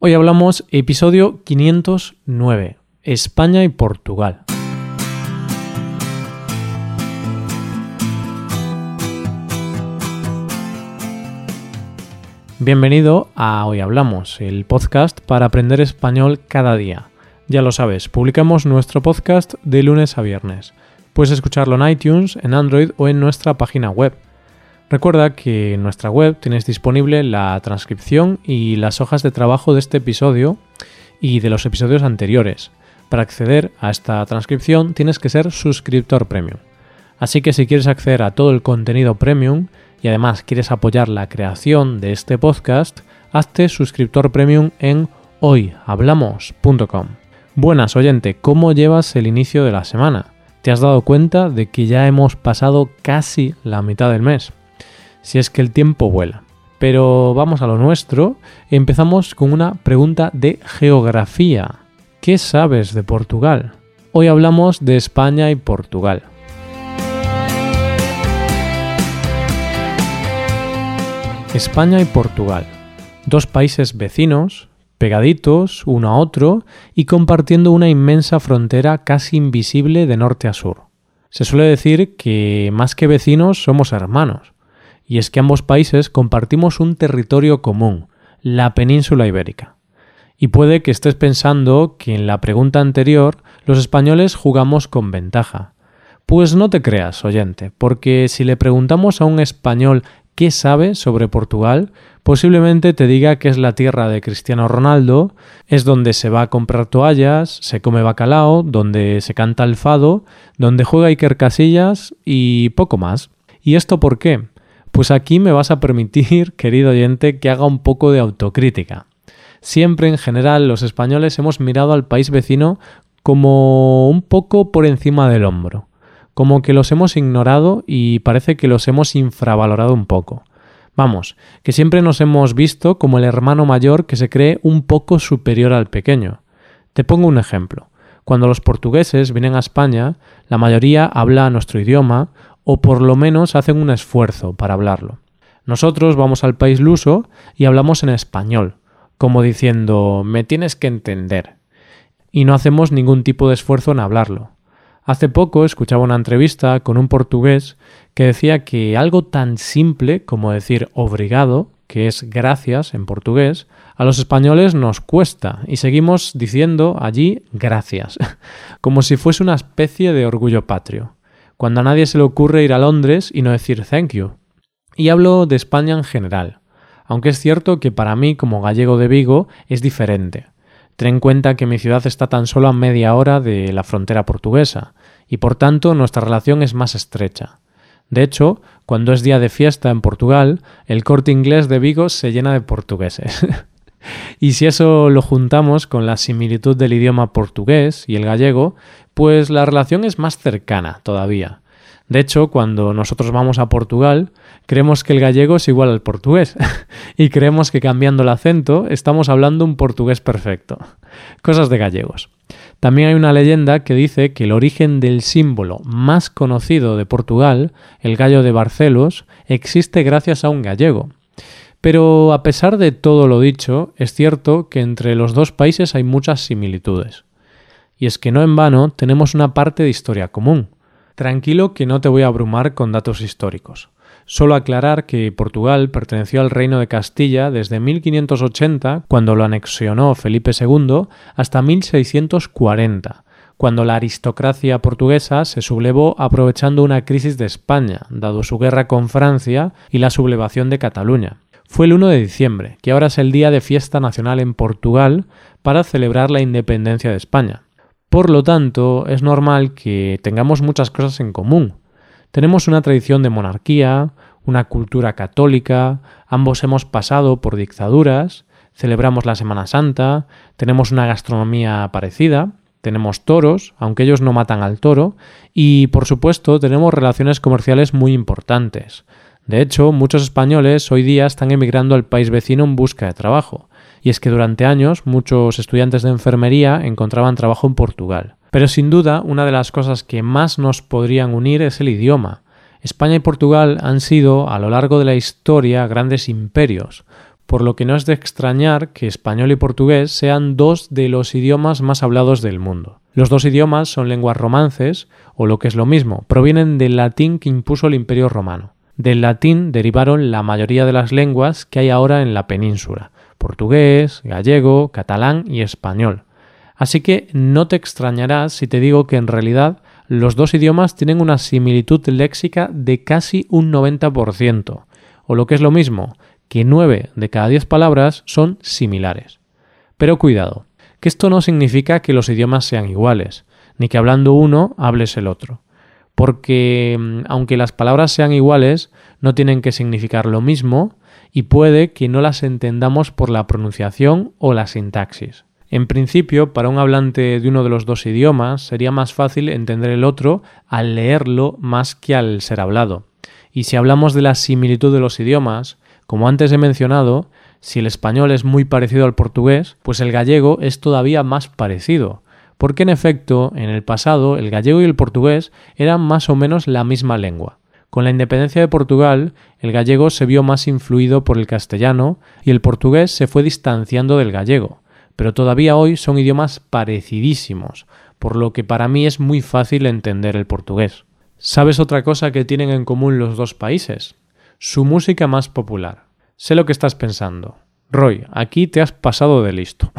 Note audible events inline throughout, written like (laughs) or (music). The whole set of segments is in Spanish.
Hoy hablamos episodio 509, España y Portugal. Bienvenido a Hoy Hablamos, el podcast para aprender español cada día. Ya lo sabes, publicamos nuestro podcast de lunes a viernes. Puedes escucharlo en iTunes, en Android o en nuestra página web Recuerda que en nuestra web tienes disponible la transcripción y las hojas de trabajo de este episodio y de los episodios anteriores. Para acceder a esta transcripción tienes que ser suscriptor premium. Así que si quieres acceder a todo el contenido premium y además quieres apoyar la creación de este podcast, hazte suscriptor premium en hoyhablamos.com. Buenas oyente, ¿cómo llevas el inicio de la semana? ¿Te has dado cuenta de que ya hemos pasado casi la mitad del mes? Si es que el tiempo vuela. Pero vamos a lo nuestro empezamos con una pregunta de geografía. ¿Qué sabes de Portugal? Hoy hablamos de España y Portugal. España y Portugal, dos países vecinos, pegaditos uno a otro y compartiendo una inmensa frontera casi invisible de norte a sur. Se suele decir que más que vecinos somos hermanos, y es que ambos países compartimos un territorio común, la península ibérica. Y puede que estés pensando que en la pregunta anterior los españoles jugamos con ventaja. Pues no te creas, oyente, porque si le preguntamos a un español qué sabe sobre Portugal, posiblemente te diga que es la tierra de Cristiano Ronaldo, es donde se va a comprar toallas, se come bacalao, donde se canta el fado, donde juega Iker Casillas y poco más. ¿Y esto por qué? Pues aquí me vas a permitir, (laughs) querido oyente, que haga un poco de autocrítica. Siempre en general los españoles hemos mirado al país vecino como un poco por encima del hombro, como que los hemos ignorado y parece que los hemos infravalorado un poco. Vamos, que siempre nos hemos visto como el hermano mayor que se cree un poco superior al pequeño. Te pongo un ejemplo. Cuando los portugueses vienen a España, la mayoría habla nuestro idioma o por lo menos hacen un esfuerzo para hablarlo. Nosotros vamos al país luso y hablamos en español, como diciendo me tienes que entender. Y no hacemos ningún tipo de esfuerzo en hablarlo. Hace poco escuchaba una entrevista con un portugués que decía que algo tan simple como decir obrigado, que es gracias en portugués, a los españoles nos cuesta y seguimos diciendo allí gracias, (laughs) como si fuese una especie de orgullo patrio cuando a nadie se le ocurre ir a Londres y no decir thank you. Y hablo de España en general, aunque es cierto que para mí como gallego de Vigo es diferente. Ten en cuenta que mi ciudad está tan solo a media hora de la frontera portuguesa, y por tanto nuestra relación es más estrecha. De hecho, cuando es día de fiesta en Portugal, el corte inglés de Vigo se llena de portugueses. (laughs) y si eso lo juntamos con la similitud del idioma portugués y el gallego, pues la relación es más cercana todavía. De hecho, cuando nosotros vamos a Portugal, creemos que el gallego es igual al portugués (laughs) y creemos que cambiando el acento estamos hablando un portugués perfecto. Cosas de gallegos. También hay una leyenda que dice que el origen del símbolo más conocido de Portugal, el gallo de Barcelos, existe gracias a un gallego. Pero a pesar de todo lo dicho, es cierto que entre los dos países hay muchas similitudes y es que no en vano tenemos una parte de historia común. Tranquilo que no te voy a abrumar con datos históricos. Solo aclarar que Portugal perteneció al Reino de Castilla desde 1580, cuando lo anexionó Felipe II, hasta 1640, cuando la aristocracia portuguesa se sublevó aprovechando una crisis de España, dado su guerra con Francia y la sublevación de Cataluña. Fue el 1 de diciembre, que ahora es el día de fiesta nacional en Portugal para celebrar la independencia de España. Por lo tanto, es normal que tengamos muchas cosas en común. Tenemos una tradición de monarquía, una cultura católica, ambos hemos pasado por dictaduras, celebramos la Semana Santa, tenemos una gastronomía parecida, tenemos toros, aunque ellos no matan al toro, y por supuesto tenemos relaciones comerciales muy importantes. De hecho, muchos españoles hoy día están emigrando al país vecino en busca de trabajo y es que durante años muchos estudiantes de enfermería encontraban trabajo en Portugal. Pero sin duda, una de las cosas que más nos podrían unir es el idioma. España y Portugal han sido, a lo largo de la historia, grandes imperios. por lo que no es de extrañar que español y portugués sean dos de los idiomas más hablados del mundo. Los dos idiomas son lenguas romances, o lo que es lo mismo, provienen del latín que impuso el Imperio Romano. Del latín derivaron la mayoría de las lenguas que hay ahora en la península, portugués, gallego, catalán y español. Así que no te extrañarás si te digo que en realidad los dos idiomas tienen una similitud léxica de casi un 90%, o lo que es lo mismo, que 9 de cada 10 palabras son similares. Pero cuidado, que esto no significa que los idiomas sean iguales, ni que hablando uno hables el otro, porque mm, aunque las palabras sean iguales, no tienen que significar lo mismo y puede que no las entendamos por la pronunciación o la sintaxis. En principio, para un hablante de uno de los dos idiomas sería más fácil entender el otro al leerlo más que al ser hablado. Y si hablamos de la similitud de los idiomas, como antes he mencionado, si el español es muy parecido al portugués, pues el gallego es todavía más parecido, porque en efecto, en el pasado, el gallego y el portugués eran más o menos la misma lengua. Con la independencia de Portugal, el gallego se vio más influido por el castellano y el portugués se fue distanciando del gallego, pero todavía hoy son idiomas parecidísimos, por lo que para mí es muy fácil entender el portugués. ¿Sabes otra cosa que tienen en común los dos países? su música más popular. Sé lo que estás pensando. Roy, aquí te has pasado de listo.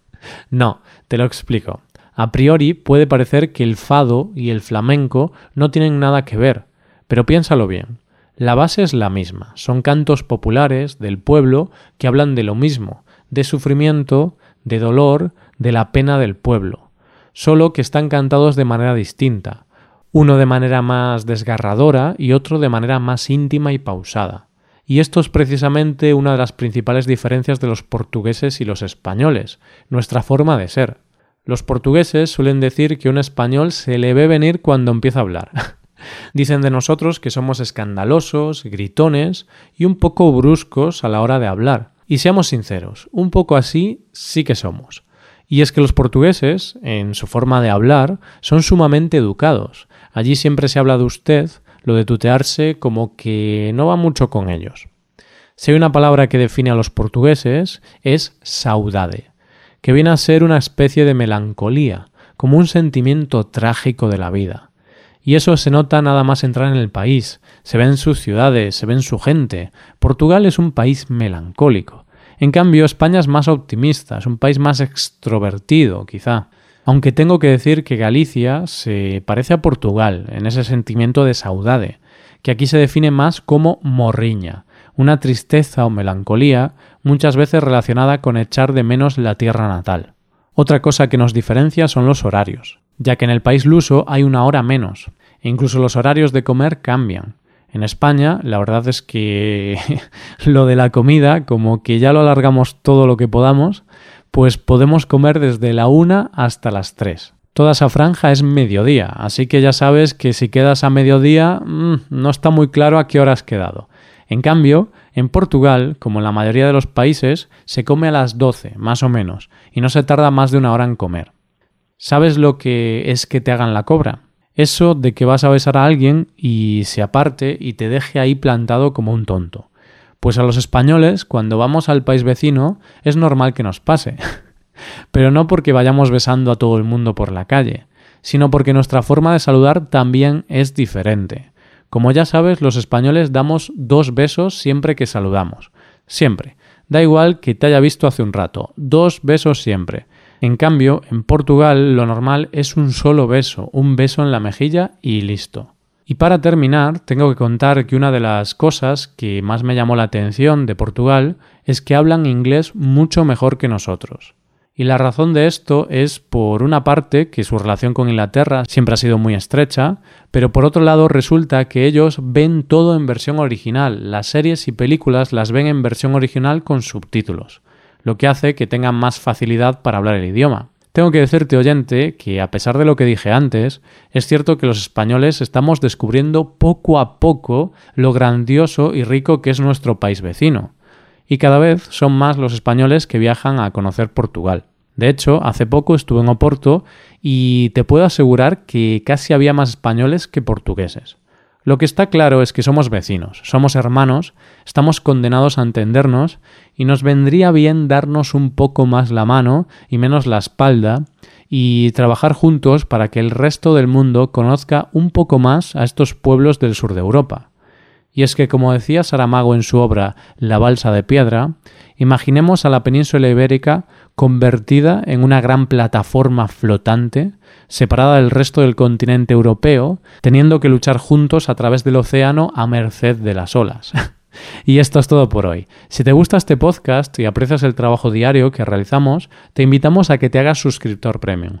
(laughs) no, te lo explico. A priori puede parecer que el fado y el flamenco no tienen nada que ver, pero piénsalo bien. La base es la misma, son cantos populares del pueblo que hablan de lo mismo, de sufrimiento, de dolor, de la pena del pueblo, solo que están cantados de manera distinta, uno de manera más desgarradora y otro de manera más íntima y pausada. Y esto es precisamente una de las principales diferencias de los portugueses y los españoles, nuestra forma de ser. Los portugueses suelen decir que un español se le ve venir cuando empieza a hablar. (laughs) Dicen de nosotros que somos escandalosos, gritones y un poco bruscos a la hora de hablar. Y seamos sinceros, un poco así sí que somos. Y es que los portugueses, en su forma de hablar, son sumamente educados, Allí siempre se habla de usted, lo de tutearse como que no va mucho con ellos. Si hay una palabra que define a los portugueses es saudade, que viene a ser una especie de melancolía, como un sentimiento trágico de la vida. Y eso se nota nada más entrar en el país, se ve en sus ciudades, se ve en su gente. Portugal es un país melancólico. En cambio, España es más optimista, es un país más extrovertido, quizá. Aunque tengo que decir que Galicia se parece a Portugal en ese sentimiento de saudade, que aquí se define más como morriña, una tristeza o melancolía muchas veces relacionada con echar de menos la tierra natal. Otra cosa que nos diferencia son los horarios, ya que en el país luso hay una hora menos, e incluso los horarios de comer cambian. En España, la verdad es que (laughs) lo de la comida, como que ya lo alargamos todo lo que podamos, pues podemos comer desde la una hasta las tres. Toda esa franja es mediodía, así que ya sabes que si quedas a mediodía mm, no está muy claro a qué hora has quedado. En cambio, en Portugal, como en la mayoría de los países, se come a las doce, más o menos, y no se tarda más de una hora en comer. ¿Sabes lo que es que te hagan la cobra? Eso de que vas a besar a alguien y se aparte y te deje ahí plantado como un tonto. Pues a los españoles, cuando vamos al país vecino, es normal que nos pase. (laughs) Pero no porque vayamos besando a todo el mundo por la calle, sino porque nuestra forma de saludar también es diferente. Como ya sabes, los españoles damos dos besos siempre que saludamos. Siempre. Da igual que te haya visto hace un rato. Dos besos siempre. En cambio, en Portugal lo normal es un solo beso, un beso en la mejilla y listo. Y para terminar, tengo que contar que una de las cosas que más me llamó la atención de Portugal es que hablan inglés mucho mejor que nosotros. Y la razón de esto es, por una parte, que su relación con Inglaterra siempre ha sido muy estrecha, pero por otro lado resulta que ellos ven todo en versión original, las series y películas las ven en versión original con subtítulos, lo que hace que tengan más facilidad para hablar el idioma. Tengo que decirte, oyente, que a pesar de lo que dije antes, es cierto que los españoles estamos descubriendo poco a poco lo grandioso y rico que es nuestro país vecino. Y cada vez son más los españoles que viajan a conocer Portugal. De hecho, hace poco estuve en Oporto y te puedo asegurar que casi había más españoles que portugueses. Lo que está claro es que somos vecinos, somos hermanos, estamos condenados a entendernos y nos vendría bien darnos un poco más la mano y menos la espalda y trabajar juntos para que el resto del mundo conozca un poco más a estos pueblos del sur de Europa. Y es que, como decía Saramago en su obra La balsa de piedra, imaginemos a la península ibérica convertida en una gran plataforma flotante, separada del resto del continente europeo, teniendo que luchar juntos a través del océano a merced de las olas. (laughs) Y esto es todo por hoy. Si te gusta este podcast y aprecias el trabajo diario que realizamos, te invitamos a que te hagas suscriptor premium.